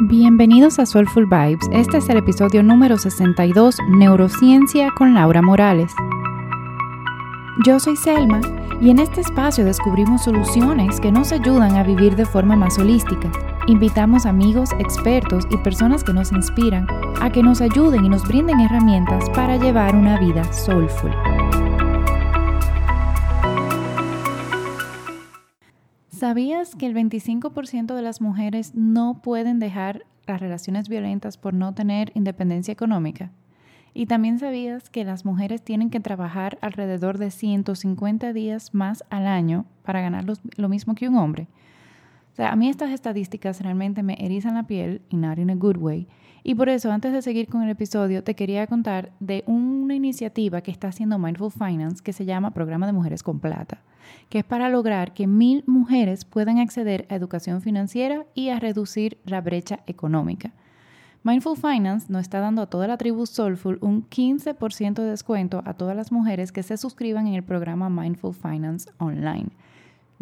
Bienvenidos a Soulful Vibes. Este es el episodio número 62, Neurociencia con Laura Morales. Yo soy Selma y en este espacio descubrimos soluciones que nos ayudan a vivir de forma más holística. Invitamos amigos, expertos y personas que nos inspiran a que nos ayuden y nos brinden herramientas para llevar una vida soulful. ¿Sabías que el 25% de las mujeres no pueden dejar las relaciones violentas por no tener independencia económica? Y también sabías que las mujeres tienen que trabajar alrededor de 150 días más al año para ganar lo mismo que un hombre. O sea, a mí estas estadísticas realmente me erizan la piel, y not in a good way. Y por eso, antes de seguir con el episodio, te quería contar de una iniciativa que está haciendo Mindful Finance que se llama Programa de Mujeres con Plata que es para lograr que mil mujeres puedan acceder a educación financiera y a reducir la brecha económica. Mindful Finance nos está dando a toda la tribu Soulful un 15% de descuento a todas las mujeres que se suscriban en el programa Mindful Finance Online.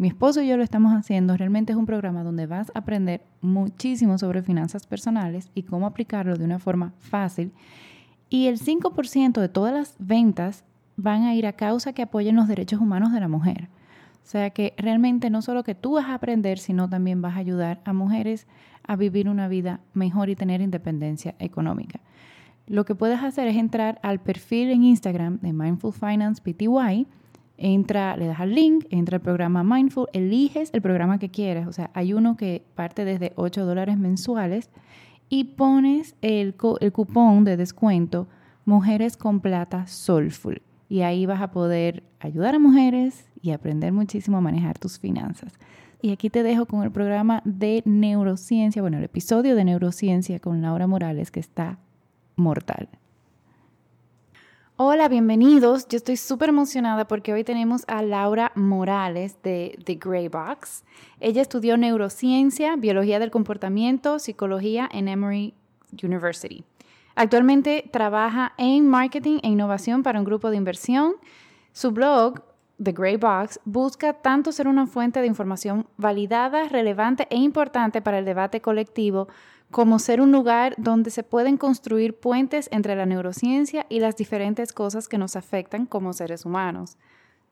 Mi esposo y yo lo estamos haciendo. Realmente es un programa donde vas a aprender muchísimo sobre finanzas personales y cómo aplicarlo de una forma fácil. Y el 5% de todas las ventas van a ir a causa que apoyen los derechos humanos de la mujer. O sea que realmente no solo que tú vas a aprender, sino también vas a ayudar a mujeres a vivir una vida mejor y tener independencia económica. Lo que puedes hacer es entrar al perfil en Instagram de Mindful Finance PTY, entra, le das al link, entra al programa Mindful, eliges el programa que quieras, o sea, hay uno que parte desde 8 dólares mensuales y pones el, el cupón de descuento Mujeres con Plata Soulful y ahí vas a poder ayudar a mujeres y aprender muchísimo a manejar tus finanzas. Y aquí te dejo con el programa de neurociencia, bueno, el episodio de neurociencia con Laura Morales que está mortal. Hola, bienvenidos. Yo estoy súper emocionada porque hoy tenemos a Laura Morales de The Grey Box. Ella estudió neurociencia, biología del comportamiento, psicología en Emory University. Actualmente trabaja en marketing e innovación para un grupo de inversión. Su blog, The Grey Box, busca tanto ser una fuente de información validada, relevante e importante para el debate colectivo, como ser un lugar donde se pueden construir puentes entre la neurociencia y las diferentes cosas que nos afectan como seres humanos.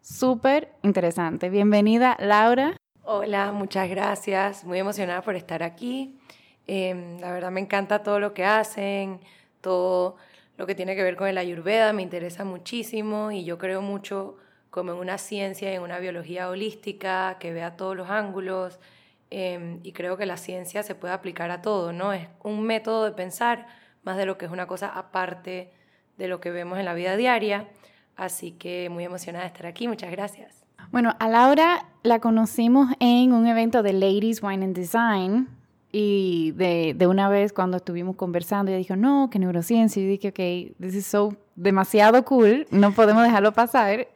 Súper interesante. Bienvenida, Laura. Hola, muchas gracias. Muy emocionada por estar aquí. Em, la verdad me encanta todo lo que hacen todo lo que tiene que ver con el ayurveda me interesa muchísimo y yo creo mucho como en una ciencia, en una biología holística que vea todos los ángulos em, y creo que la ciencia se puede aplicar a todo, ¿no? Es un método de pensar más de lo que es una cosa aparte de lo que vemos en la vida diaria. Así que muy emocionada de estar aquí, muchas gracias. Bueno, a Laura la conocimos en un evento de Ladies Wine and Design y de, de, una vez cuando estuvimos conversando, ella dijo, no, que neurociencia. Y dije, ok, this is so demasiado cool, no podemos dejarlo pasar.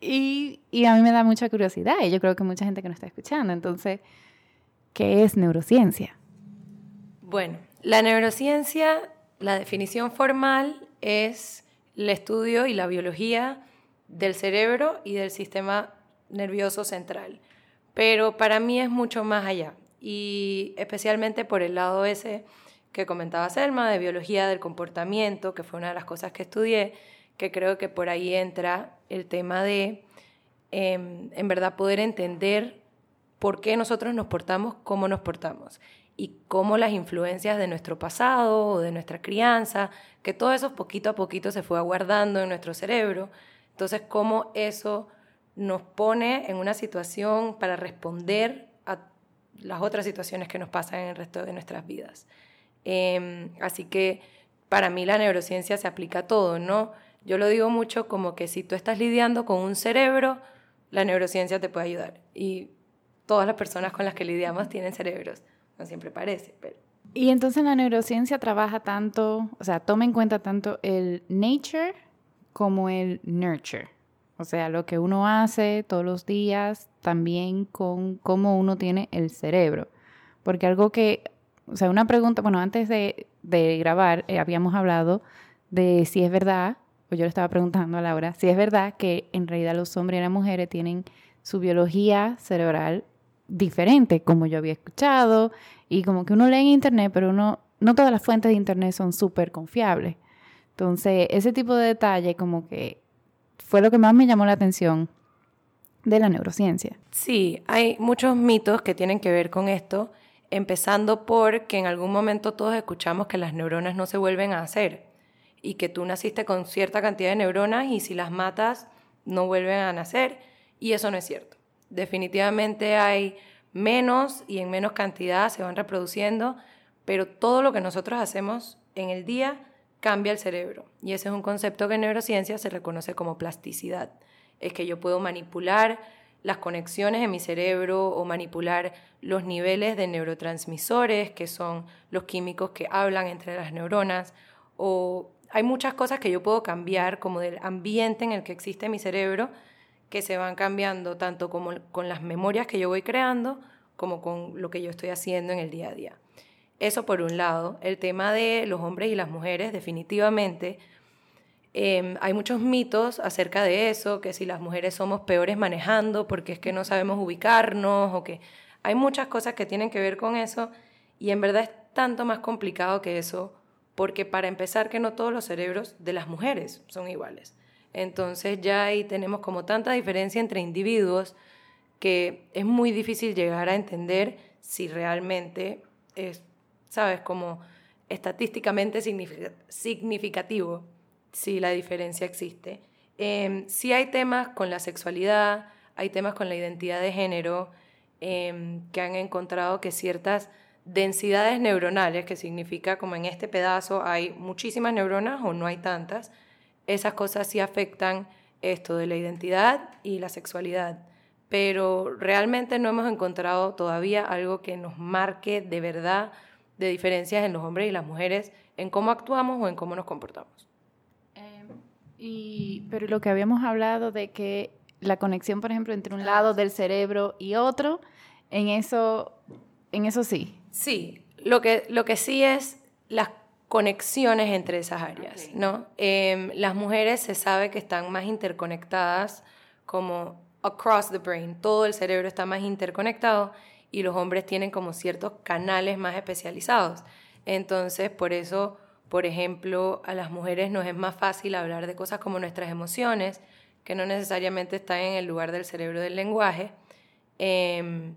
Y, y a mí me da mucha curiosidad y yo creo que mucha gente que nos está escuchando. Entonces, ¿qué es neurociencia? Bueno, la neurociencia, la definición formal es el estudio y la biología del cerebro y del sistema nervioso central. Pero para mí es mucho más allá y especialmente por el lado ese que comentaba Selma, de biología del comportamiento, que fue una de las cosas que estudié, que creo que por ahí entra el tema de, em, en verdad, poder entender por qué nosotros nos portamos como nos portamos y cómo las influencias de nuestro pasado o de nuestra crianza, que todo eso poquito a poquito se fue aguardando en nuestro cerebro, entonces cómo eso nos pone en una situación para responder las otras situaciones que nos pasan en el resto de nuestras vidas. Em, así que para mí la neurociencia se aplica a todo, ¿no? Yo lo digo mucho como que si tú estás lidiando con un cerebro, la neurociencia te puede ayudar. Y todas las personas con las que lidiamos tienen cerebros, no siempre parece, pero... Y entonces la neurociencia trabaja tanto, o sea, toma en cuenta tanto el nature como el nurture. O sea, lo que uno hace todos los días, también con cómo uno tiene el cerebro. Porque algo que, o sea, una pregunta, bueno, antes de, grabar eh, habíamos hablado de si es verdad, o yo le estaba preguntando a Laura, si es verdad que en realidad los hombres y las mujeres tienen su biología cerebral diferente, como yo había escuchado, Y como que uno lee en internet, pero uno, no todas las fuentes de internet son súper confiables. Entonces, ese tipo de detalle como que fue lo que más me llamó la atención de la neurociencia. Sí, hay muchos mitos que tienen que ver con esto, empezando por que en algún momento todos escuchamos que las neuronas no se vuelven a hacer y que tú naciste con cierta cantidad de neuronas y si las matas no vuelven a nacer y eso no es cierto. Definitivamente hay menos y en menos cantidad se van reproduciendo, pero todo lo que nosotros hacemos en el día cambia el cerebro. Y ese es un concepto que en neurociencia se reconoce como plasticidad. Es que yo puedo manipular las conexiones en mi cerebro o manipular los niveles de neurotransmisores, que son los químicos que hablan entre las neuronas, o hay muchas cosas que yo puedo cambiar, como del ambiente en el que existe mi cerebro, que se van cambiando tanto como con las memorias que yo voy creando, como con lo que yo estoy haciendo en el día a día. Eso por un lado. El tema de los hombres y las mujeres, definitivamente, em, hay muchos mitos acerca de eso, que si las mujeres somos peores manejando porque es que no sabemos ubicarnos o que hay muchas cosas que tienen que ver con eso y en verdad es tanto más complicado que eso porque para empezar que no todos los cerebros de las mujeres son iguales. Entonces ya ahí tenemos como tanta diferencia entre individuos que es muy difícil llegar a entender si realmente es, sabes, como estadísticamente significativo si la diferencia existe. Eh, sí hay temas con la sexualidad, hay temas con la identidad de género, em, que han encontrado que ciertas densidades neuronales, que significa como en este pedazo hay muchísimas neuronas o no hay tantas, esas cosas sí afectan esto de la identidad y la sexualidad. Pero realmente no hemos encontrado todavía algo que nos marque de verdad de diferencias en los hombres y las mujeres en cómo actuamos o en cómo nos comportamos. Em, y, pero lo que habíamos hablado de que la conexión, por ejemplo, entre un lado del cerebro y otro, en eso, en eso sí. Sí, lo que, lo que sí es las conexiones entre esas áreas, ¿no? Em, las mujeres se sabe que están más interconectadas como across the brain, todo el cerebro está más interconectado y los hombres tienen como ciertos canales más especializados. Entonces, por eso, por ejemplo, a las mujeres nos es más fácil hablar de cosas como nuestras emociones, que no necesariamente están en el lugar del cerebro del lenguaje. Em,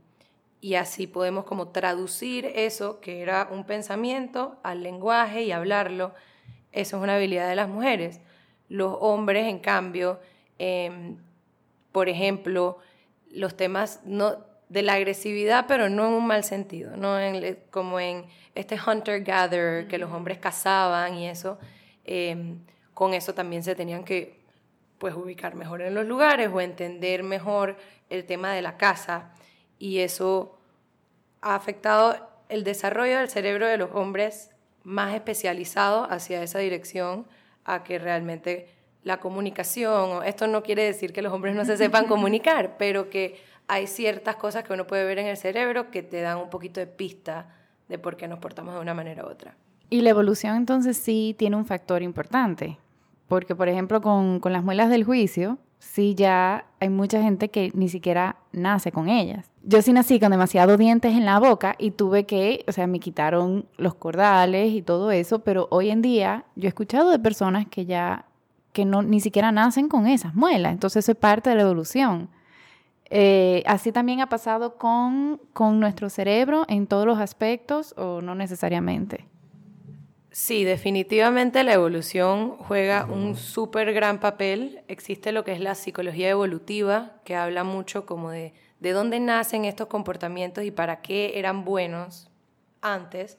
y así podemos como traducir eso que era un pensamiento al lenguaje y hablarlo. Eso es una habilidad de las mujeres. Los hombres, en cambio, em, por ejemplo, los temas no, de la agresividad, pero no en un mal sentido, no en, como en este hunter-gatherer que los hombres cazaban y eso, em, con eso también se tenían que pues, ubicar mejor en los lugares o entender mejor el tema de la casa y eso ha afectado el desarrollo del cerebro de los hombres más especializado hacia esa dirección a que realmente la comunicación, esto no quiere decir que los hombres no se sepan comunicar, pero que hay ciertas cosas que uno puede ver en el cerebro que te dan un poquito de pista de por qué nos portamos de una manera u otra. Y la evolución entonces sí tiene un factor importante, porque por ejemplo con, con las muelas del juicio, sí ya hay mucha gente que ni siquiera nace con ellas. Yo sí nací con demasiados dientes en la boca y tuve que, o sea, me quitaron los cordales y todo eso, pero hoy en día yo he escuchado de personas que ya, que no, ni siquiera nacen con esas muelas, entonces eso es parte de la evolución. Eh, así también ha pasado con, con nuestro cerebro en todos los aspectos o no necesariamente. Sí, definitivamente la evolución juega un súper gran papel. Existe lo que es la psicología evolutiva, que habla mucho como de, de dónde nacen estos comportamientos y para qué eran buenos antes,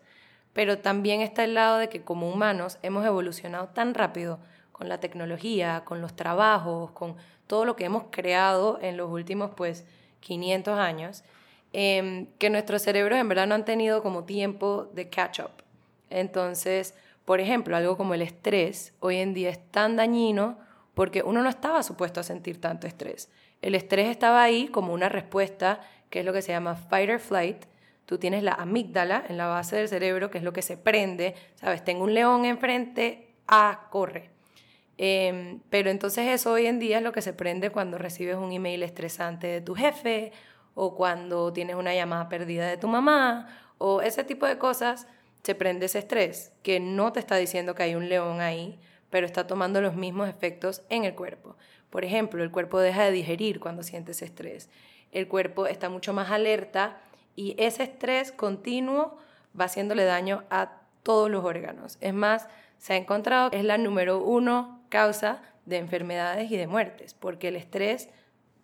pero también está el lado de que como humanos hemos evolucionado tan rápido con la tecnología, con los trabajos, con todo lo que hemos creado en los últimos pues 500 años, em, que nuestros cerebros en verdad no han tenido como tiempo de catch up. Entonces, por ejemplo, algo como el estrés hoy en día es tan dañino porque uno no estaba supuesto a sentir tanto estrés. El estrés estaba ahí como una respuesta, que es lo que se llama fight or flight. Tú tienes la amígdala en la base del cerebro, que es lo que se prende. Sabes, tengo un león enfrente, ah, corre. Em, pero entonces eso hoy en día es lo que se prende cuando recibes un email estresante de tu jefe o cuando tienes una llamada perdida de tu mamá o ese tipo de cosas, se prende ese estrés, que no te está diciendo que hay un león ahí, pero está tomando los mismos efectos en el cuerpo. Por ejemplo, el cuerpo deja de digerir cuando sientes estrés. El cuerpo está mucho más alerta y ese estrés continuo va haciéndole daño a todos los órganos. Es más, se ha encontrado que es la número uno causa de enfermedades y de muertes, porque el estrés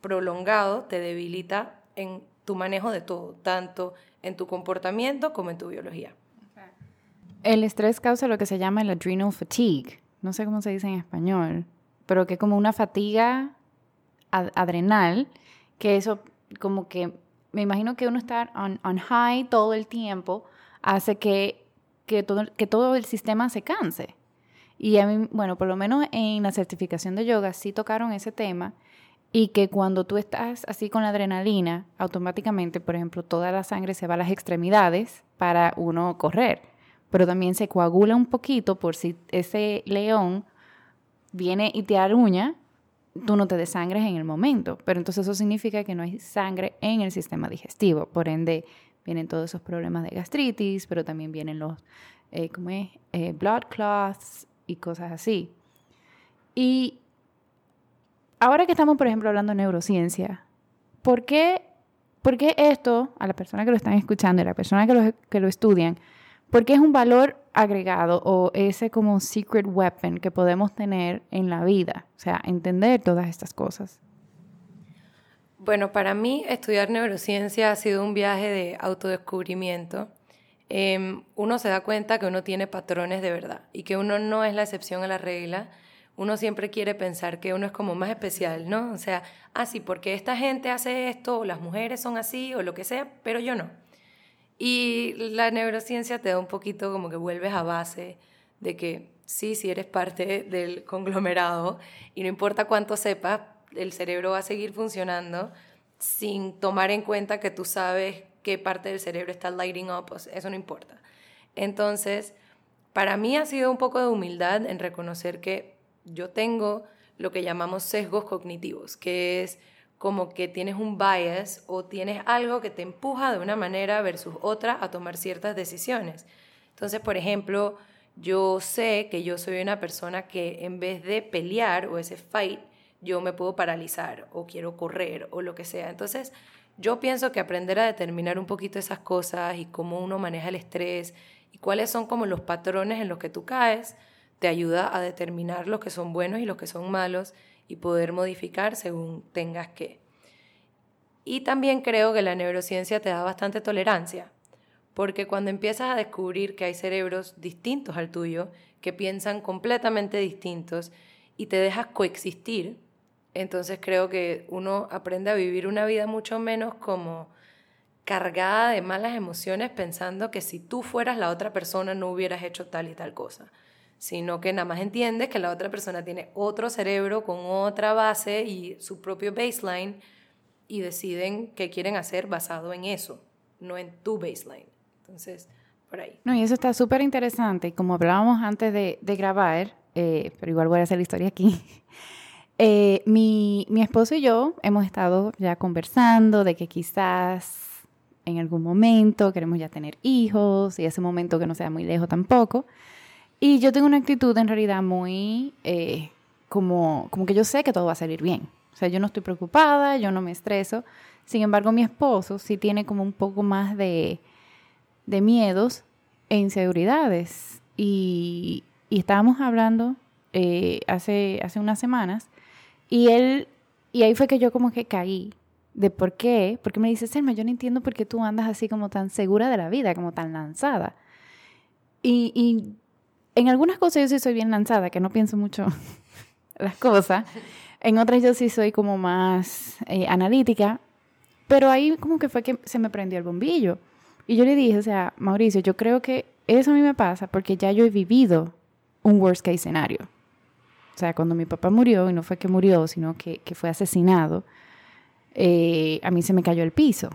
prolongado te debilita en tu manejo de todo, tanto en tu comportamiento como en tu biología. El estrés causa lo que se llama el adrenal fatigue, no sé cómo se dice en español, pero que como una fatiga adrenal, que eso como que, me imagino que uno estar on, high todo el tiempo hace que, que, todo, que todo el sistema se canse. Y a mí, bueno, por lo menos en la certificación de yoga sí tocaron ese tema y que cuando tú estás así con la adrenalina, automáticamente, por ejemplo, toda la sangre se va a las extremidades para uno correr pero también se coagula un poquito por si ese león viene y te aruña, tú no te desangres en el momento. Pero entonces eso significa que no hay sangre en el sistema digestivo. Por ende, vienen todos esos problemas de gastritis, pero también vienen los, eh, ¿cómo es? Eh, blood clots y cosas así. Y ahora que estamos, por ejemplo, hablando de neurociencia, ¿por qué, por qué esto, a la persona que lo están escuchando y a la persona que lo, que lo estudian, porque es un valor agregado o ese como secret weapon que podemos tener en la vida, o sea, entender todas estas cosas. Bueno, para mí estudiar neurociencia ha sido un viaje de autodescubrimiento. Em, uno se da cuenta que uno tiene patrones de verdad y que uno no es la excepción a la regla. Uno siempre quiere pensar que uno es como más especial, ¿no? O sea, ah, sí, porque esta gente hace esto, o las mujeres son así, o lo que sea, pero yo no. Y la neurociencia te da un poquito como que vuelves a base de que sí, si eres parte del conglomerado y no importa cuánto sepas, el cerebro va a seguir funcionando sin tomar en cuenta que tú sabes qué parte del cerebro está lighting up, eso no importa. Entonces, para mí ha sido un poco de humildad en reconocer que yo tengo lo que llamamos sesgos cognitivos, que es como que tienes un bias o tienes algo que te empuja de una manera versus otra a tomar ciertas decisiones. Entonces, por ejemplo, yo sé que yo soy una persona que en vez de pelear o ese fight, yo me puedo paralizar o quiero correr o lo que sea. Entonces, yo pienso que aprender a determinar un poquito esas cosas y cómo uno maneja el estrés y cuáles son como los patrones en los que tú caes, te ayuda a determinar los que son buenos y los que son malos y poder modificar según tengas que. Y también creo que la neurociencia te da bastante tolerancia, porque cuando empiezas a descubrir que hay cerebros distintos al tuyo, que piensan completamente distintos y te dejas coexistir, entonces creo que uno aprende a vivir una vida mucho menos como cargada de malas emociones pensando que si tú fueras la otra persona no hubieras hecho tal y tal cosa sino que nada más entiendes que la otra persona tiene otro cerebro con otra base y su propio baseline y deciden qué quieren hacer basado en eso, no en tu baseline. Entonces, por ahí. No, y eso está súper interesante. Y como hablábamos antes de, grabar, eh, pero igual voy a hacer la historia aquí. Eh, mi, mi esposo y yo hemos estado ya conversando de que quizás en algún momento queremos ya tener hijos y ese momento que no sea muy lejos tampoco. Y yo tengo una actitud en realidad muy eh, como, como que yo sé que todo va a salir bien. O sea, yo no estoy preocupada, yo no me estreso. Sin embargo, mi esposo sí tiene como un poco más de, de miedos e inseguridades. Y, y estábamos hablando eh, hace, hace unas semanas y él, y ahí fue que yo como que caí de por qué, porque me dice, Selma, yo no entiendo por qué tú andas así como tan segura de la vida, como tan lanzada. Y, y en algunas cosas yo sí soy bien lanzada, que no pienso mucho las cosas. En otras yo sí soy como más eh, analítica. Pero ahí como que fue que se me prendió el bombillo. Y yo le dije, o sea, Mauricio, yo creo que eso a mí me pasa porque ya yo he vivido un worst case escenario. O sea, cuando mi papá murió, y no fue que murió, sino que, fue asesinado, eh, a mí se me cayó el piso.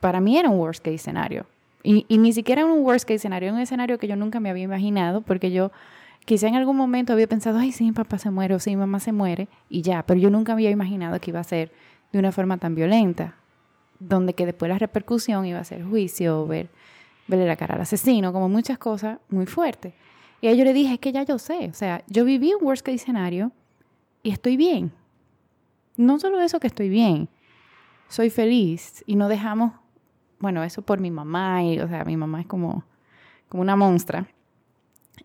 Para mí era un worst case escenario. Y, ni siquiera un worst case escenario, un escenario que yo nunca me había imaginado, porque yo quizá en algún momento había pensado, ay, sí, mi papá se muere o sí, mi mamá se muere, y ya, pero yo nunca había imaginado que iba a ser de una forma tan violenta, donde que después la repercusión iba a ser juicio, ver verle la cara al asesino, como muchas cosas muy fuertes. Y ahí yo le dije, es que ya yo sé, o sea, yo viví un worst case escenario y estoy bien. No solo eso que estoy bien, soy feliz y no dejamos, bueno, eso por mi mamá, y, o sea, mi mamá es como, como una monstrua,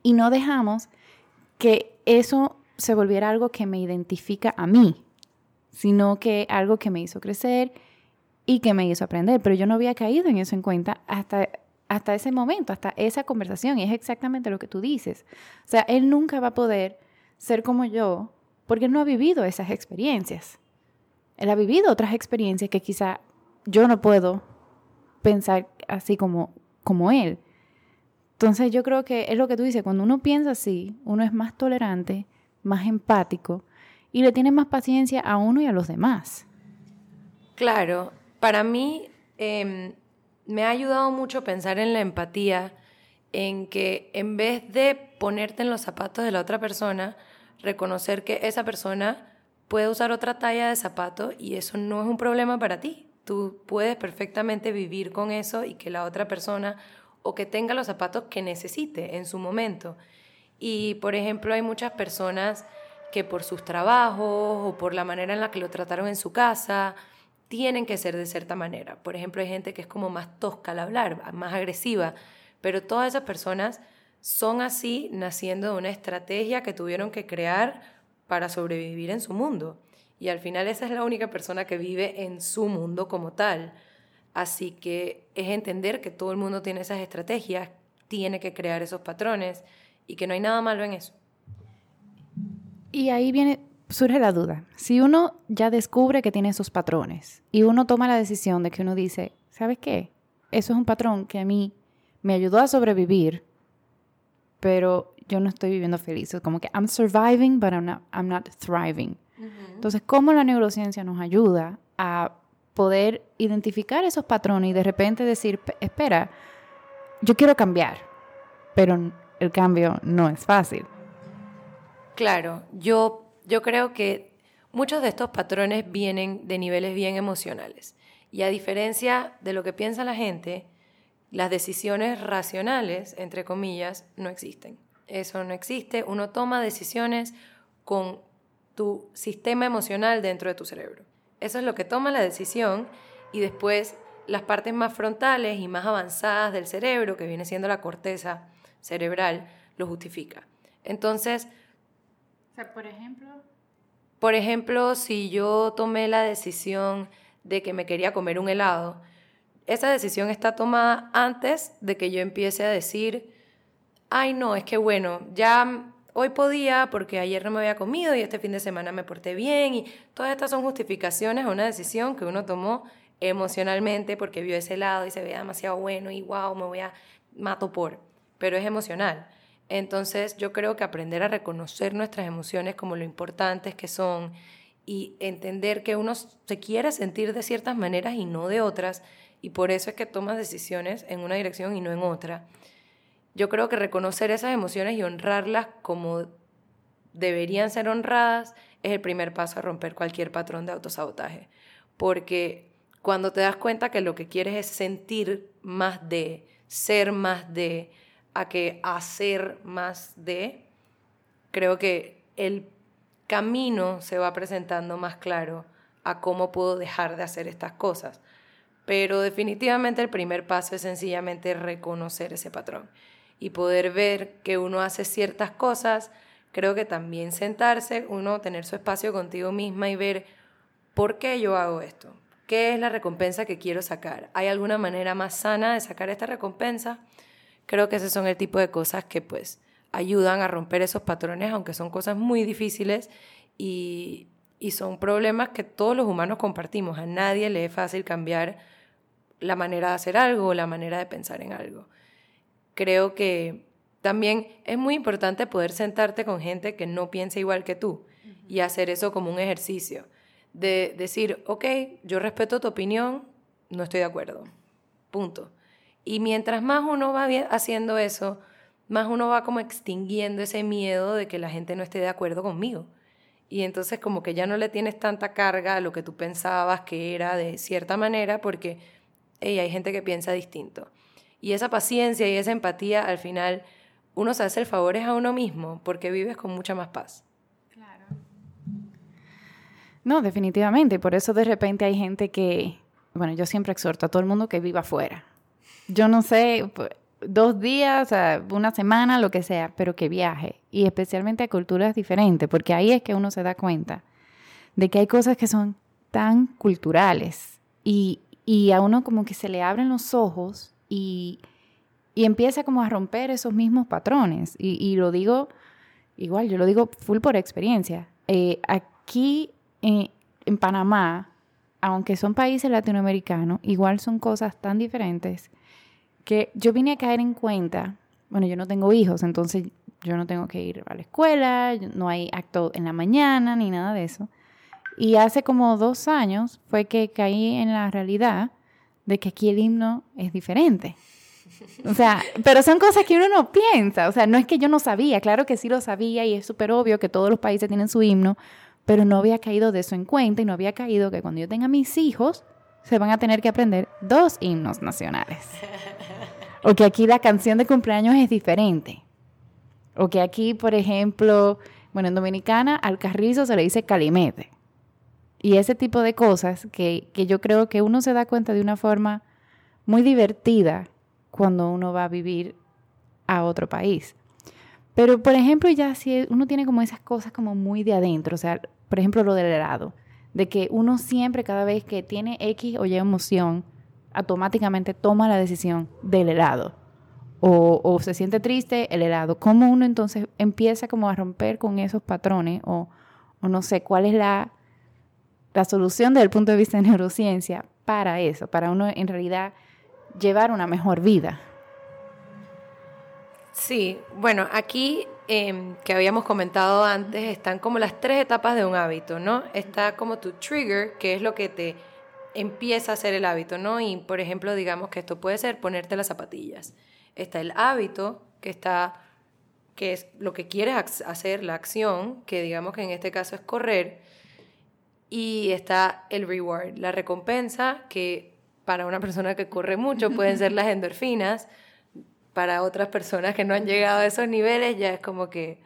y no dejamos que eso se volviera algo que me identifica a mí, sino que algo que me hizo crecer y que me hizo aprender. Pero yo no había caído en eso en cuenta hasta, hasta ese momento, hasta esa conversación. Y es exactamente lo que tú dices. O sea, él nunca va a poder ser como yo porque no ha vivido esas experiencias. Él ha vivido otras experiencias que quizá yo no puedo pensar así como, como él. Entonces yo creo que es lo que tú dices, cuando uno piensa así, uno es más tolerante, más empático y le tiene más paciencia a uno y a los demás. Claro, para mí em, me ha ayudado mucho pensar en la empatía, en que en vez de ponerte en los zapatos de la otra persona, reconocer que esa persona puede usar otra talla de zapato y eso no es un problema para ti. Tú puedes perfectamente vivir con eso y que la otra persona o que tenga los zapatos que necesite en su momento. Y, por ejemplo, hay muchas personas que por sus trabajos o por la manera en la que lo trataron en su casa, tienen que ser de cierta manera. Por ejemplo, hay gente que es como más tosca al hablar, más agresiva, pero todas esas personas son así naciendo de una estrategia que tuvieron que crear para sobrevivir en su mundo. Y al final esa es la única persona que vive en su mundo como tal. Así que es entender que todo el mundo tiene esas estrategias, tiene que crear esos patrones y que no hay nada malo en eso. Y ahí viene, surge la duda. Si uno ya descubre que tiene esos patrones y uno toma la decisión de que uno dice, ¿sabes qué? Eso es un patrón que a mí me ayudó a sobrevivir, pero yo no estoy viviendo feliz. Es como que I'm surviving, but I'm not, I'm not thriving. Entonces, ¿cómo la neurociencia nos ayuda a poder identificar esos patrones y de repente decir, espera, yo quiero cambiar, pero el cambio no es fácil. Claro, yo, yo creo que muchos de estos patrones vienen de niveles bien emocionales. Y a diferencia de lo que piensa la gente, las decisiones racionales, entre comillas, no existen. Eso no existe. Uno toma decisiones con tu sistema emocional dentro de tu cerebro. Eso es lo que toma la decisión y después las partes más frontales y más avanzadas del cerebro, que viene siendo la corteza cerebral, lo justifica. Entonces, por ejemplo, por ejemplo, si yo tomé la decisión de que me quería comer un helado, esa decisión está tomada antes de que yo empiece a decir, ay no, es que bueno, ya hoy podía porque ayer no me había comido y este fin de semana me porté bien y todas estas son justificaciones a una decisión que uno tomó emocionalmente porque vio ese lado y se veía demasiado bueno y wow, me voy a mato por, pero es emocional. Entonces yo creo que aprender a reconocer nuestras emociones como lo importantes que son y entender que uno se quiere sentir de ciertas maneras y no de otras y por eso es que tomas decisiones en una dirección y no en otra yo creo que reconocer esas emociones y honrarlas como deberían ser honradas es el primer paso a romper cualquier patrón de autosabotaje. Porque cuando te das cuenta que lo que quieres es sentir más de, ser más de, a que hacer más de, creo que el camino se va presentando más claro a cómo puedo dejar de hacer estas cosas. Pero definitivamente el primer paso es sencillamente reconocer ese patrón y poder ver que uno hace ciertas cosas, creo que también sentarse, uno tener su espacio contigo misma y ver por qué yo hago esto, qué es la recompensa que quiero sacar, ¿hay alguna manera más sana de sacar esta recompensa? Creo que esos son el tipo de cosas que pues ayudan a romper esos patrones, aunque son cosas muy difíciles y, y son problemas que todos los humanos compartimos. A nadie le es fácil cambiar la manera de hacer algo o la manera de pensar en algo creo que también es muy importante poder sentarte con gente que no piensa igual que tú y hacer eso como un ejercicio. De decir, ok, yo respeto tu opinión, no estoy de acuerdo. Punto. Y mientras más uno va haciendo eso, más uno va como extinguiendo ese miedo de que la gente no esté de acuerdo conmigo. Y entonces como que ya no le tienes tanta carga a lo que tú pensabas que era de cierta manera porque hay gente que piensa distinto. Y esa paciencia y esa empatía al final uno se hace el favor a uno mismo porque vives con mucha más paz. Claro. No, definitivamente. Por eso de repente hay gente que, bueno, yo siempre exhorto a todo el mundo que viva afuera. Yo no sé, dos días, una semana, lo que sea, pero que viaje. Y especialmente a culturas diferentes, porque ahí es que uno se da cuenta de que hay cosas que son tan culturales y, y a uno como que se le abren los ojos y y empieza como a romper esos mismos patrones. Y, lo digo, igual, yo lo digo full por experiencia. Eh, aquí en, en Panamá, aunque son países latinoamericanos, igual son cosas tan diferentes que yo vine a caer en cuenta, bueno, yo no tengo hijos, entonces yo no tengo que ir a la escuela, no hay acto en la mañana ni nada de eso. Y hace como dos años fue que caí en la realidad de que aquí el himno es diferente. O sea, pero son cosas que uno no piensa. O sea, no es que yo no sabía, claro que sí lo sabía y es súper obvio que todos los países tienen su himno, pero no había caído de eso en cuenta y no había caído que cuando yo tenga mis hijos se van a tener que aprender dos himnos nacionales. O que aquí la canción de cumpleaños es diferente. O que aquí, por ejemplo, bueno, en Dominicana al carrizo se le dice calimete. Y ese tipo de cosas que, que yo creo que uno se da cuenta de una forma muy divertida cuando uno va a vivir a otro país. Pero, por ejemplo, ya si uno tiene como esas cosas como muy de adentro, o sea, por ejemplo, lo del helado, de que uno siempre, cada vez que tiene X o Y emoción, automáticamente toma la decisión del helado. O, se siente triste, el helado. ¿Cómo uno entonces empieza como a romper con esos patrones? O, o no sé, ¿cuál es la, la solución desde el punto de vista de neurociencia para eso? Para uno en realidad llevar una mejor vida. Sí, bueno, aquí em, que habíamos comentado antes, están como las tres etapas de un hábito, ¿no? Está como tu trigger, que es lo que te empieza a hacer el hábito, ¿no? Y por ejemplo, digamos que esto puede ser ponerte las zapatillas. Está el hábito, que está que es lo que quieres hacer, la acción, que digamos que en este caso es correr, y está el reward, la recompensa, que para una persona que corre mucho pueden ser las endorfinas, para otras personas que no han llegado a esos niveles ya es como que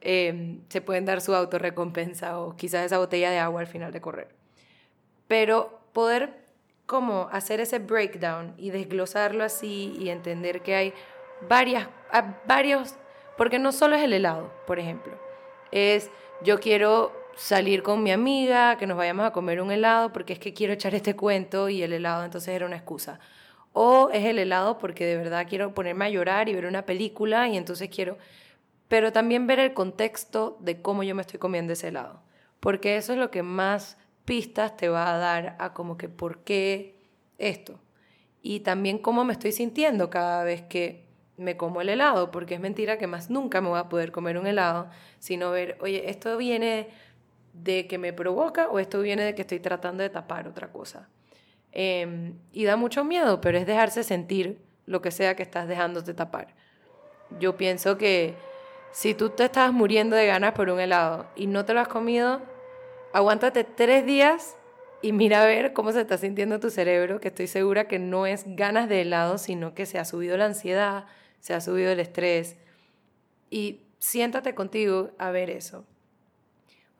em, se pueden dar su autorrecompensa o quizás esa botella de agua al final de correr. Pero poder como hacer ese breakdown y desglosarlo así y entender que hay varias, varios, porque no solo es el helado, por ejemplo, es yo quiero salir con mi amiga, que nos vayamos a comer un helado porque es que quiero echar este cuento y el helado entonces era una excusa. O es el helado porque de verdad quiero ponerme a llorar y ver una película y entonces quiero... Pero también ver el contexto de cómo yo me estoy comiendo ese helado. Porque eso es lo que más pistas te va a dar a como que por qué esto. Y también cómo me estoy sintiendo cada vez que me como el helado, porque es mentira que más nunca me voy a poder comer un helado, sino ver, oye, esto viene de que me provoca o esto viene de que estoy tratando de tapar otra cosa. Em, y da mucho miedo, pero es dejarse sentir lo que sea que estás dejándote tapar. Yo pienso que si tú te estás muriendo de ganas por un helado y no te lo has comido, aguántate tres días y mira a ver cómo se está sintiendo tu cerebro, que estoy segura que no es ganas de helado, sino que se ha subido la ansiedad, se ha subido el estrés. Y siéntate contigo a ver eso.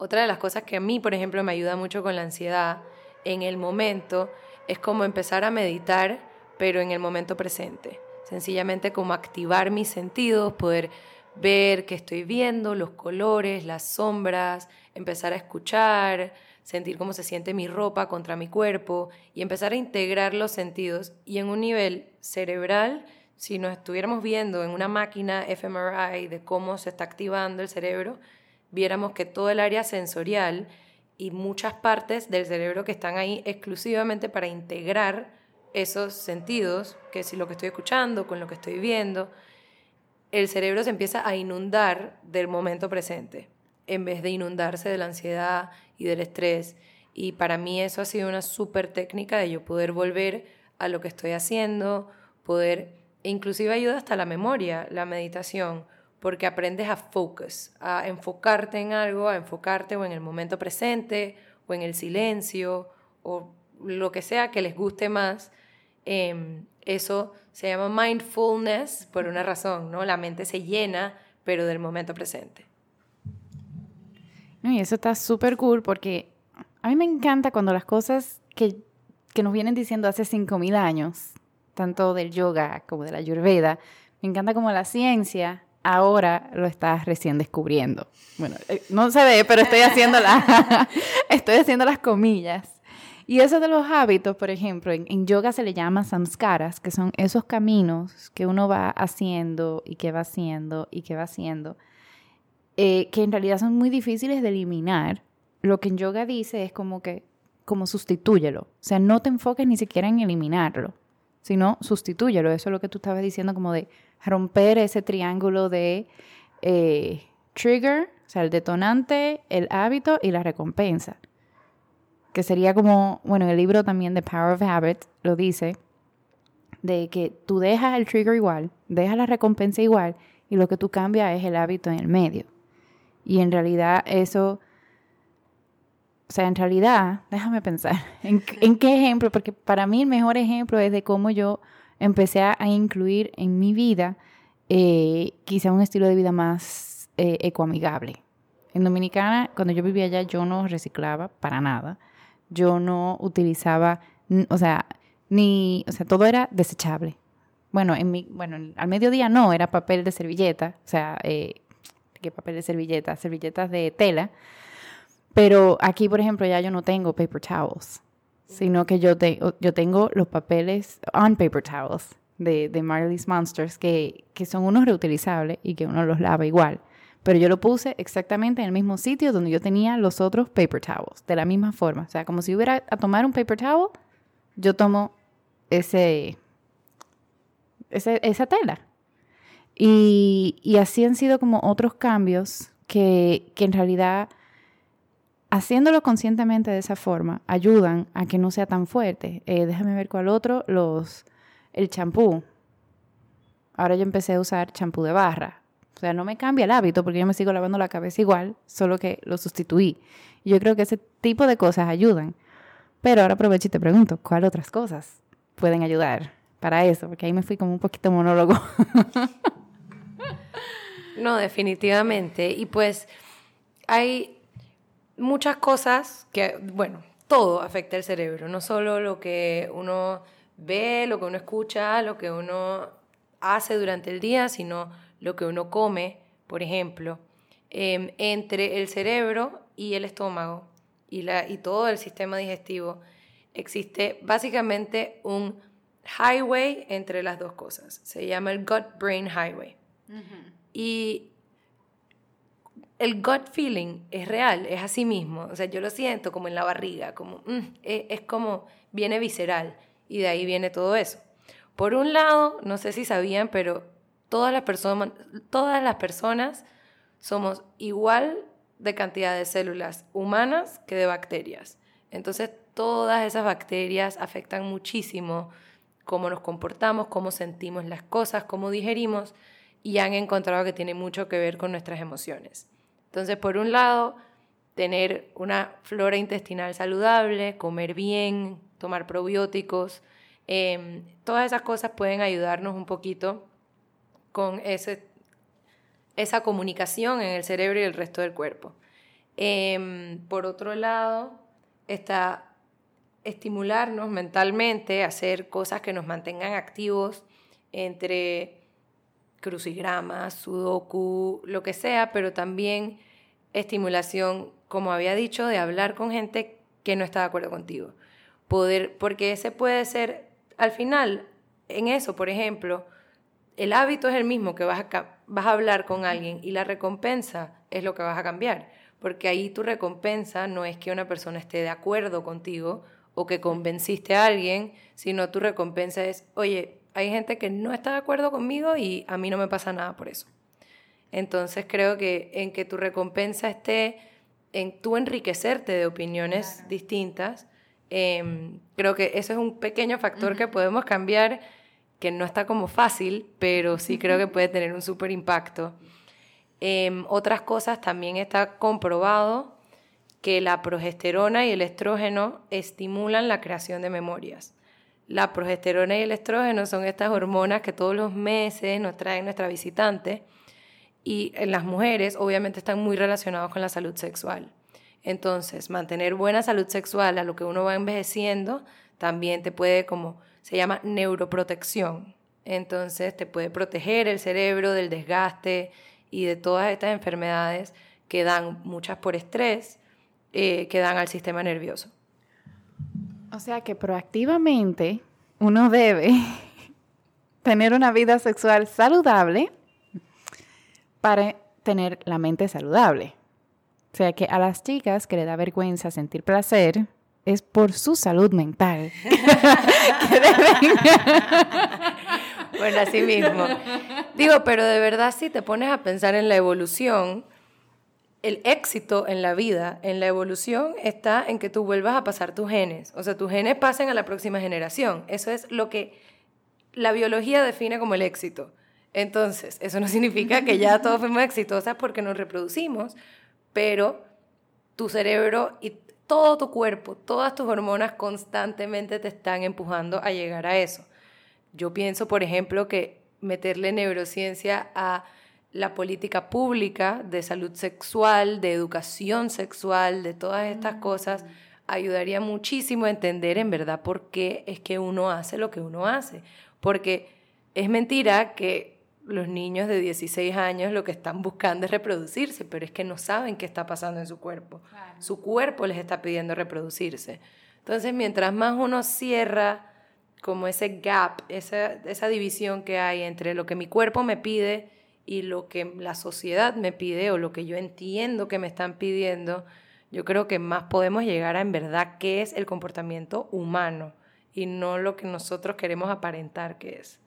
Otra de las cosas que a mí, por ejemplo, me ayuda mucho con la ansiedad en el momento es como empezar a meditar, pero en el momento presente. Sencillamente como activar mis sentidos, poder ver qué estoy viendo, los colores, las sombras, empezar a escuchar, sentir cómo se siente mi ropa contra mi cuerpo y empezar a integrar los sentidos. Y en un nivel cerebral, si nos estuviéramos viendo en una máquina fMRI de cómo se está activando el cerebro, viéramos que todo el área sensorial y muchas partes del cerebro que están ahí exclusivamente para integrar esos sentidos, que si lo que estoy escuchando, con lo que estoy viendo, el cerebro se empieza a inundar del momento presente, en vez de inundarse de la ansiedad y del estrés. Y para mí eso ha sido una súper técnica de yo poder volver a lo que estoy haciendo, poder, inclusive ayuda hasta la memoria, la meditación porque aprendes a focus, a enfocarte en algo, a enfocarte o en el momento presente o en el silencio o lo que sea que les guste más. Em, Eso se llama mindfulness por una razón, ¿no? La mente se llena, pero del momento presente. y eso está súper cool porque a mí me encanta cuando las cosas que, que nos vienen diciendo hace 5.000 años, tanto del yoga como de la ayurveda, me encanta como la ciencia ahora lo está recién descubriendo. Bueno, eh, no se ve, pero estoy haciendo, la, estoy haciendo las comillas. Y eso de los hábitos, por ejemplo, en, yoga se le llama samskaras, que son esos caminos que uno va haciendo y que va haciendo y que va haciendo, eh, que en realidad son muy difíciles de eliminar. Lo que en yoga dice es como que, como sustitúyelo. O sea, no te enfoques ni siquiera en eliminarlo, sino sustitúyelo. Eso es lo que tú estabas diciendo, como de romper ese triángulo de eh, trigger, o sea, el detonante, el hábito y la recompensa que sería como, bueno, el libro también de Power of Habit lo dice, de que tú dejas el trigger igual, dejas la recompensa igual y lo que tú cambias es el hábito en el medio. Y en realidad eso, o sea, en realidad, déjame pensar, ¿en, qué ejemplo? Porque para mí el mejor ejemplo es de cómo yo empecé a incluir en mi vida eh, quizá un estilo de vida más eh, ecoamigable. En Dominicana, cuando yo vivía allá, yo no reciclaba para nada yo no utilizaba, o sea, ni, o sea, todo era desechable. Bueno, bueno, al mediodía no, era papel de servilleta, o sea, eh, ¿qué papel de servilleta? Servilletas de tela. Pero aquí, por ejemplo, ya yo no tengo paper towels, sino que yo, yo tengo los papeles on paper towels de, de Marley's Monsters, que, que son unos reutilizables y que uno los lava igual pero yo lo puse exactamente en el mismo sitio donde yo tenía los otros paper towels, de la misma forma. O sea, como si hubiera a tomar un paper towel, yo tomo ese, esa tela. Y, así han sido como otros cambios que, en realidad, haciéndolo conscientemente de esa forma, ayudan a que no sea tan fuerte. Eh, déjame ver cuál otro, los, el champú. Ahora yo empecé a usar champú de barra o sea, no me cambia el hábito porque yo me sigo lavando la cabeza igual, solo que lo sustituí. Yo creo que ese tipo de cosas ayudan. Pero ahora aprovecho y te pregunto, ¿cuáles otras cosas pueden ayudar para eso? Porque ahí me fui como un poquito monólogo. no, definitivamente. Y pues hay muchas cosas que, bueno, todo afecta el cerebro, no solo lo que uno ve, lo que uno escucha, lo que uno hace durante el día, sino lo que uno come, por ejemplo, em, entre el cerebro y el estómago y, la, y todo el sistema digestivo, existe básicamente un highway entre las dos cosas. Se llama el gut-brain highway. Y el gut feeling es real, es así mismo. O sea, yo lo siento como en la barriga, como mm, es, es, como viene visceral y de ahí viene todo eso. Por un lado, no sé si sabían, pero todas las, personas, todas las personas somos igual de cantidad de células humanas que de bacterias. Entonces, todas esas bacterias afectan muchísimo cómo nos comportamos, cómo sentimos las cosas, cómo digerimos y han encontrado que tiene mucho que ver con nuestras emociones. Entonces, por un lado, tener una flora intestinal saludable, comer bien, tomar probióticos, em, todas esas cosas pueden ayudarnos un poquito con esa comunicación en el cerebro y el resto del cuerpo. Em, por otro lado, está estimularnos mentalmente, hacer cosas que nos mantengan activos entre crucigramas, sudoku, lo que sea, pero también estimulación, como había dicho, de hablar con gente que no está de acuerdo contigo. Poder, porque ese puede ser, al final, en eso, por ejemplo, el hábito es el mismo que vas a, vas a hablar con alguien y la recompensa es lo que vas a cambiar, porque ahí tu recompensa no es que una persona esté de acuerdo contigo o que convenciste a alguien, sino tu recompensa es, oye, hay gente que no está de acuerdo conmigo y a mí no me pasa nada por eso. Entonces creo que en que tu recompensa esté en tú enriquecerte de opiniones distintas, em, creo que eso es un pequeño factor que podemos cambiar que no está como fácil, pero sí creo que puede tener un súper impacto. Em, otras cosas también está comprobado que la progesterona y el estrógeno estimulan la creación de memorias. La progesterona y el estrógeno son estas hormonas que todos los meses nos traen nuestra visitante y en las mujeres obviamente están muy relacionados con la salud sexual. Entonces, mantener buena salud sexual a lo que uno va envejeciendo también te puede como se llama neuroprotección. Entonces, te puede proteger el cerebro del desgaste y de todas estas enfermedades que dan muchas por estrés, eh, que dan al sistema nervioso. O sea que proactivamente uno debe tener una vida sexual saludable para tener la mente saludable. O sea que a las chicas que le da vergüenza sentir placer es por su salud mental. bueno, así mismo. Digo, pero de verdad si te pones a pensar en la evolución, el éxito en la vida, en la evolución, está en que tú vuelvas a pasar tus genes. O sea, tus genes pasen a la próxima generación. Eso es lo que la biología define como el éxito. Entonces, eso no significa que ya todos fuimos exitosas porque nos reproducimos, pero tu cerebro y todo tu cuerpo, todas tus hormonas constantemente te están empujando a llegar a eso. Yo pienso, por ejemplo, que meterle neurociencia a la política pública de salud sexual, de educación sexual, de todas estas mm. cosas, ayudaría muchísimo a entender en verdad por qué es que uno hace lo que uno hace. Porque es mentira que los niños de 16 años lo que están buscando es reproducirse, pero es que no saben qué está pasando en su cuerpo. Su cuerpo les está pidiendo reproducirse. Entonces, mientras más uno cierra como ese gap, esa, esa división que hay entre lo que mi cuerpo me pide y lo que la sociedad me pide o lo que yo entiendo que me están pidiendo, yo creo que más podemos llegar a en verdad qué es el comportamiento humano y no lo que nosotros queremos aparentar que es.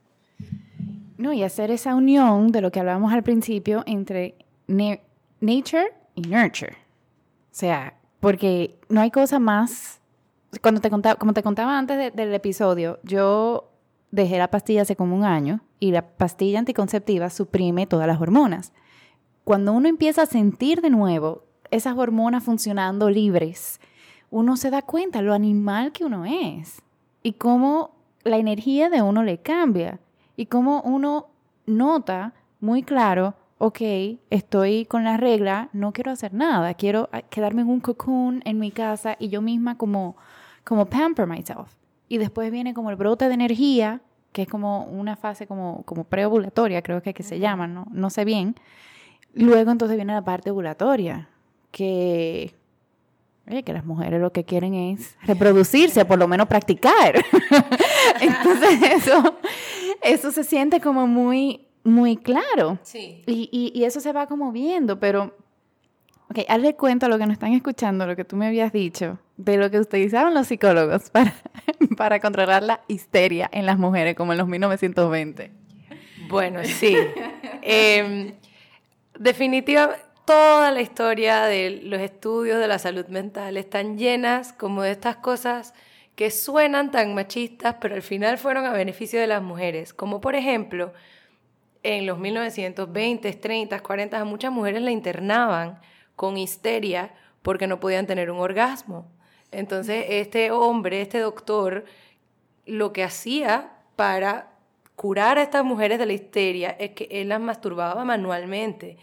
No, y hacer esa unión de lo que hablábamos al principio entre nature y nurture. O sea, porque no hay cosa más. Cuando te contaba, como te contaba antes del episodio, yo dejé la pastilla hace como un año y la pastilla anticonceptiva suprime todas las hormonas. Cuando uno empieza a sentir de nuevo esas hormonas funcionando libres, uno se da cuenta lo animal que uno es y cómo la energía de uno le cambia y cómo uno nota muy claro, ok, estoy con la regla, no quiero hacer nada, quiero quedarme en un cocoon en mi casa y yo misma como, como pamper myself. Y después viene como el brote de energía, que es como una fase como, como preovulatoria, creo que, que se llama, ¿no? no sé bien. Luego entonces viene la parte ovulatoria, que, oye, que las mujeres lo que quieren es reproducirse, por lo menos practicar. entonces eso, eso se siente como muy, muy claro. Sí. Y, y, y eso se va como viendo, pero Ok, hazle cuenta a lo que nos están escuchando, lo que tú me habías dicho, de lo que utilizaron los psicólogos para, para controlar la histeria en las mujeres, como en los 1920. Bueno, sí. eh, definitivamente, toda la historia de los estudios de la salud mental están llenas como de estas cosas que suenan tan machistas, pero al final fueron a beneficio de las mujeres. Como por ejemplo, en los 1920, 30, 40, a muchas mujeres la internaban con histeria porque no podían tener un orgasmo. Entonces, este hombre, este doctor, lo que hacía para curar a estas mujeres de la histeria es que él las masturbaba manualmente.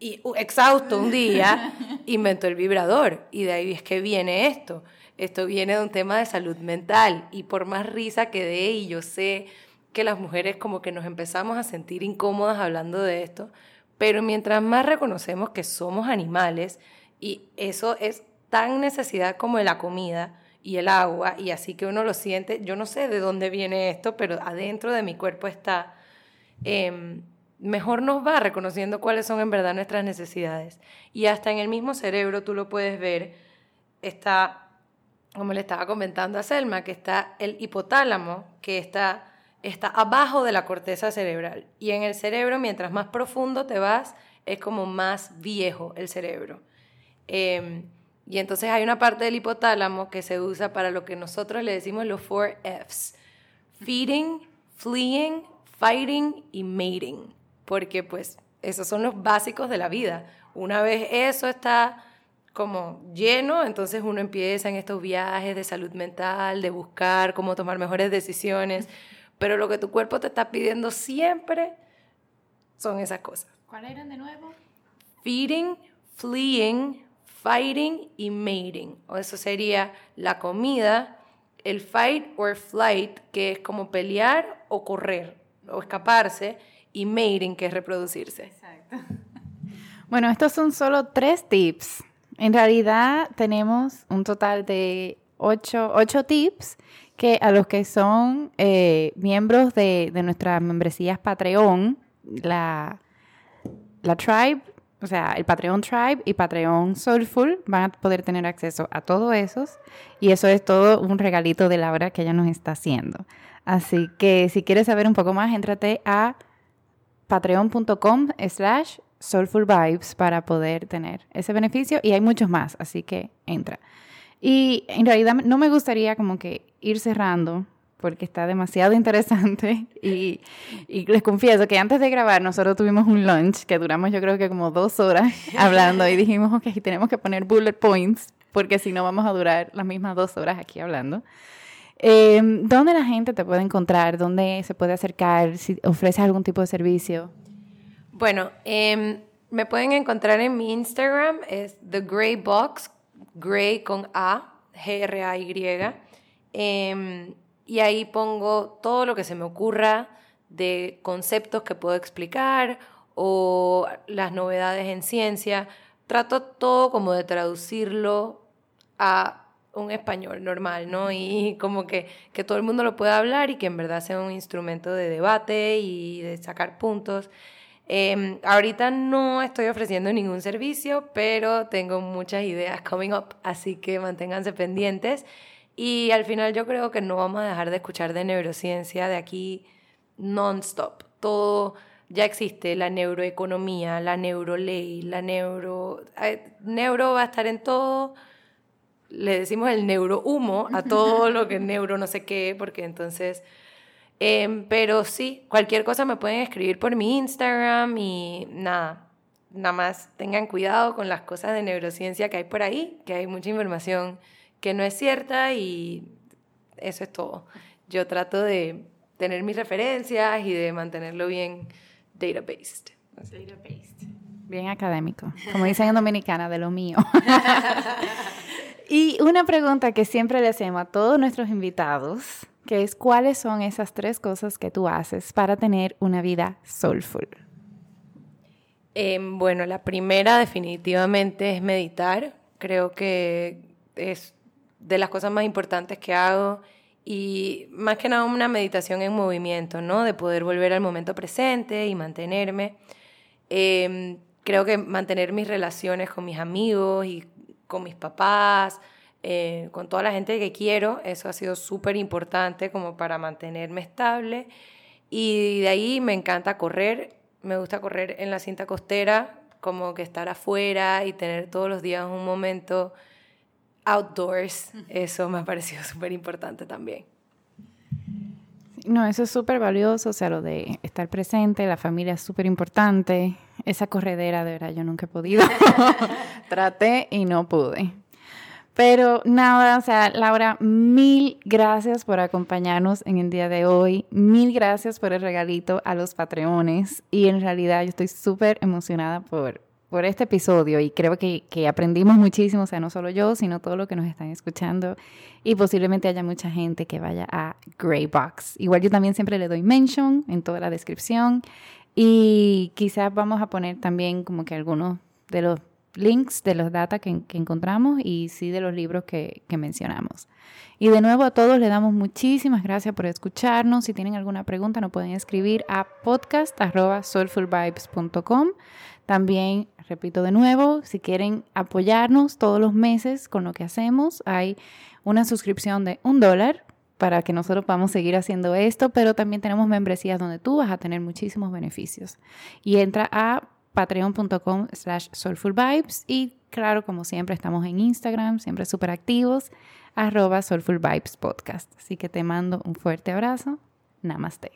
Y exhausto un día, inventó el vibrador. Y de ahí es que viene esto. Esto viene de un tema de salud mental. Y por más risa que dé, y yo sé que las mujeres como que nos empezamos a sentir incómodas hablando de esto, pero mientras más reconocemos que somos animales, y eso es tan necesidad como la comida y el agua, y así que uno lo siente, yo no sé de dónde viene esto, pero adentro de mi cuerpo está, em, mejor nos va reconociendo cuáles son en verdad nuestras necesidades. Y hasta en el mismo cerebro tú lo puedes ver, está, como le estaba comentando a Selma, que está el hipotálamo, que está está abajo de la corteza cerebral. Y en el cerebro, mientras más profundo te vas, es como más viejo el cerebro. Em, y entonces hay una parte del hipotálamo que se usa para lo que nosotros le decimos los four Fs. Feeding, fleeing, fighting y mating. Porque pues esos son los básicos de la vida. Una vez eso está como lleno, entonces uno empieza en estos viajes de salud mental, de buscar cómo tomar mejores decisiones, pero lo que tu cuerpo te está pidiendo siempre son esas cosas. ¿Cuáles eran de nuevo? Feeding, fleeing, fighting y mating. O eso sería la comida, el fight or flight, que es como pelear o correr o escaparse, y mating, que es reproducirse. Exacto. Bueno, estos son solo tres tips. En realidad tenemos un total de ocho, tips que a los que son eh, miembros de, de nuestras membresías Patreon, la, la Tribe, o sea, el Patreon Tribe y Patreon Soulful van a poder tener acceso a todos esos. Y eso es todo un regalito de Laura que ella nos está haciendo. Así que si quieres saber un poco más, entrate a patreon.com slash soulful vibes para poder tener ese beneficio y hay muchos más, así que entra. Y en realidad no me gustaría como que ir cerrando porque está demasiado interesante y, les confieso que antes de grabar nosotros tuvimos un lunch que duramos yo creo que como dos horas hablando y dijimos, ok, tenemos que poner bullet points porque si no vamos a durar las mismas dos horas aquí hablando. Eh, ¿Dónde la gente te puede encontrar? ¿Dónde se puede acercar? Si ofreces algún tipo de servicio. Bueno, em, me pueden encontrar en mi Instagram, es The Gray Box, Gray con A, G-R-A-Y. Em, y ahí pongo todo lo que se me ocurra de conceptos que puedo explicar o las novedades en ciencia. Trato todo como de traducirlo a un español normal, ¿no? Y como que, que todo el mundo lo pueda hablar y que en verdad sea un instrumento de debate y de sacar puntos. Em, ahorita no estoy ofreciendo ningún servicio, pero tengo muchas ideas coming up, así que manténganse pendientes. Y al final yo creo que no vamos a dejar de escuchar de neurociencia de aquí non-stop. Todo ya existe, la neuroeconomía, la neuroley, la neuro... Neuro va a estar en todo. Le decimos el neurohumo a todo lo que es neuro no sé qué, porque entonces Em, pero sí, cualquier cosa me pueden escribir por mi Instagram y nada, nada más tengan cuidado con las cosas de neurociencia que hay por ahí, que hay mucha información que no es cierta y eso es todo. Yo trato de tener mis referencias y de mantenerlo bien databased. Databased. Bien académico, como dicen en Dominicana, de lo mío. y una pregunta que siempre le hacemos a todos nuestros invitados que es cuáles son esas tres cosas que tú haces para tener una vida soulful. Em, bueno, la primera definitivamente es meditar. Creo que es de las cosas más importantes que hago y más que nada una meditación en movimiento, ¿no? De poder volver al momento presente y mantenerme. Em, creo que mantener mis relaciones con mis amigos y con mis papás, eh, con toda la gente que quiero. Eso ha sido súper importante como para mantenerme estable. Y de ahí me encanta correr. Me gusta correr en la cinta costera, como que estar afuera y tener todos los días un momento outdoors. Eso me ha parecido súper importante también. No, eso es súper valioso, o sea, lo de estar presente, la familia es súper importante. Esa corredera, de verdad, yo nunca he podido. Traté y no pude. Pero nada, o sea, Laura, mil gracias por acompañarnos en el día de hoy. Mil gracias por el regalito a los Patreones. Y en realidad yo estoy súper emocionada por, por este episodio y creo que, que, aprendimos muchísimo, o sea, no solo yo, sino todo lo que nos están escuchando y posiblemente haya mucha gente que vaya a Greybox. Igual yo también siempre le doy mention en toda la descripción y quizás vamos a poner también como que algunos de los links de los data que, encontramos y sí de los libros que, mencionamos. Y de nuevo a todos les damos muchísimas gracias por escucharnos. Si tienen alguna pregunta nos pueden escribir a podcast.soulfulvibes.com. También, repito de nuevo, si quieren apoyarnos todos los meses con lo que hacemos, hay una suscripción de un dólar para que nosotros podamos seguir haciendo esto, pero también tenemos membresías donde tú vas a tener muchísimos beneficios. Y entra a patreon.com slash soulfulvibes y claro, como siempre, estamos en Instagram, siempre súper activos, arroba soulfulvibespodcast. Así que te mando un fuerte abrazo. Namaste.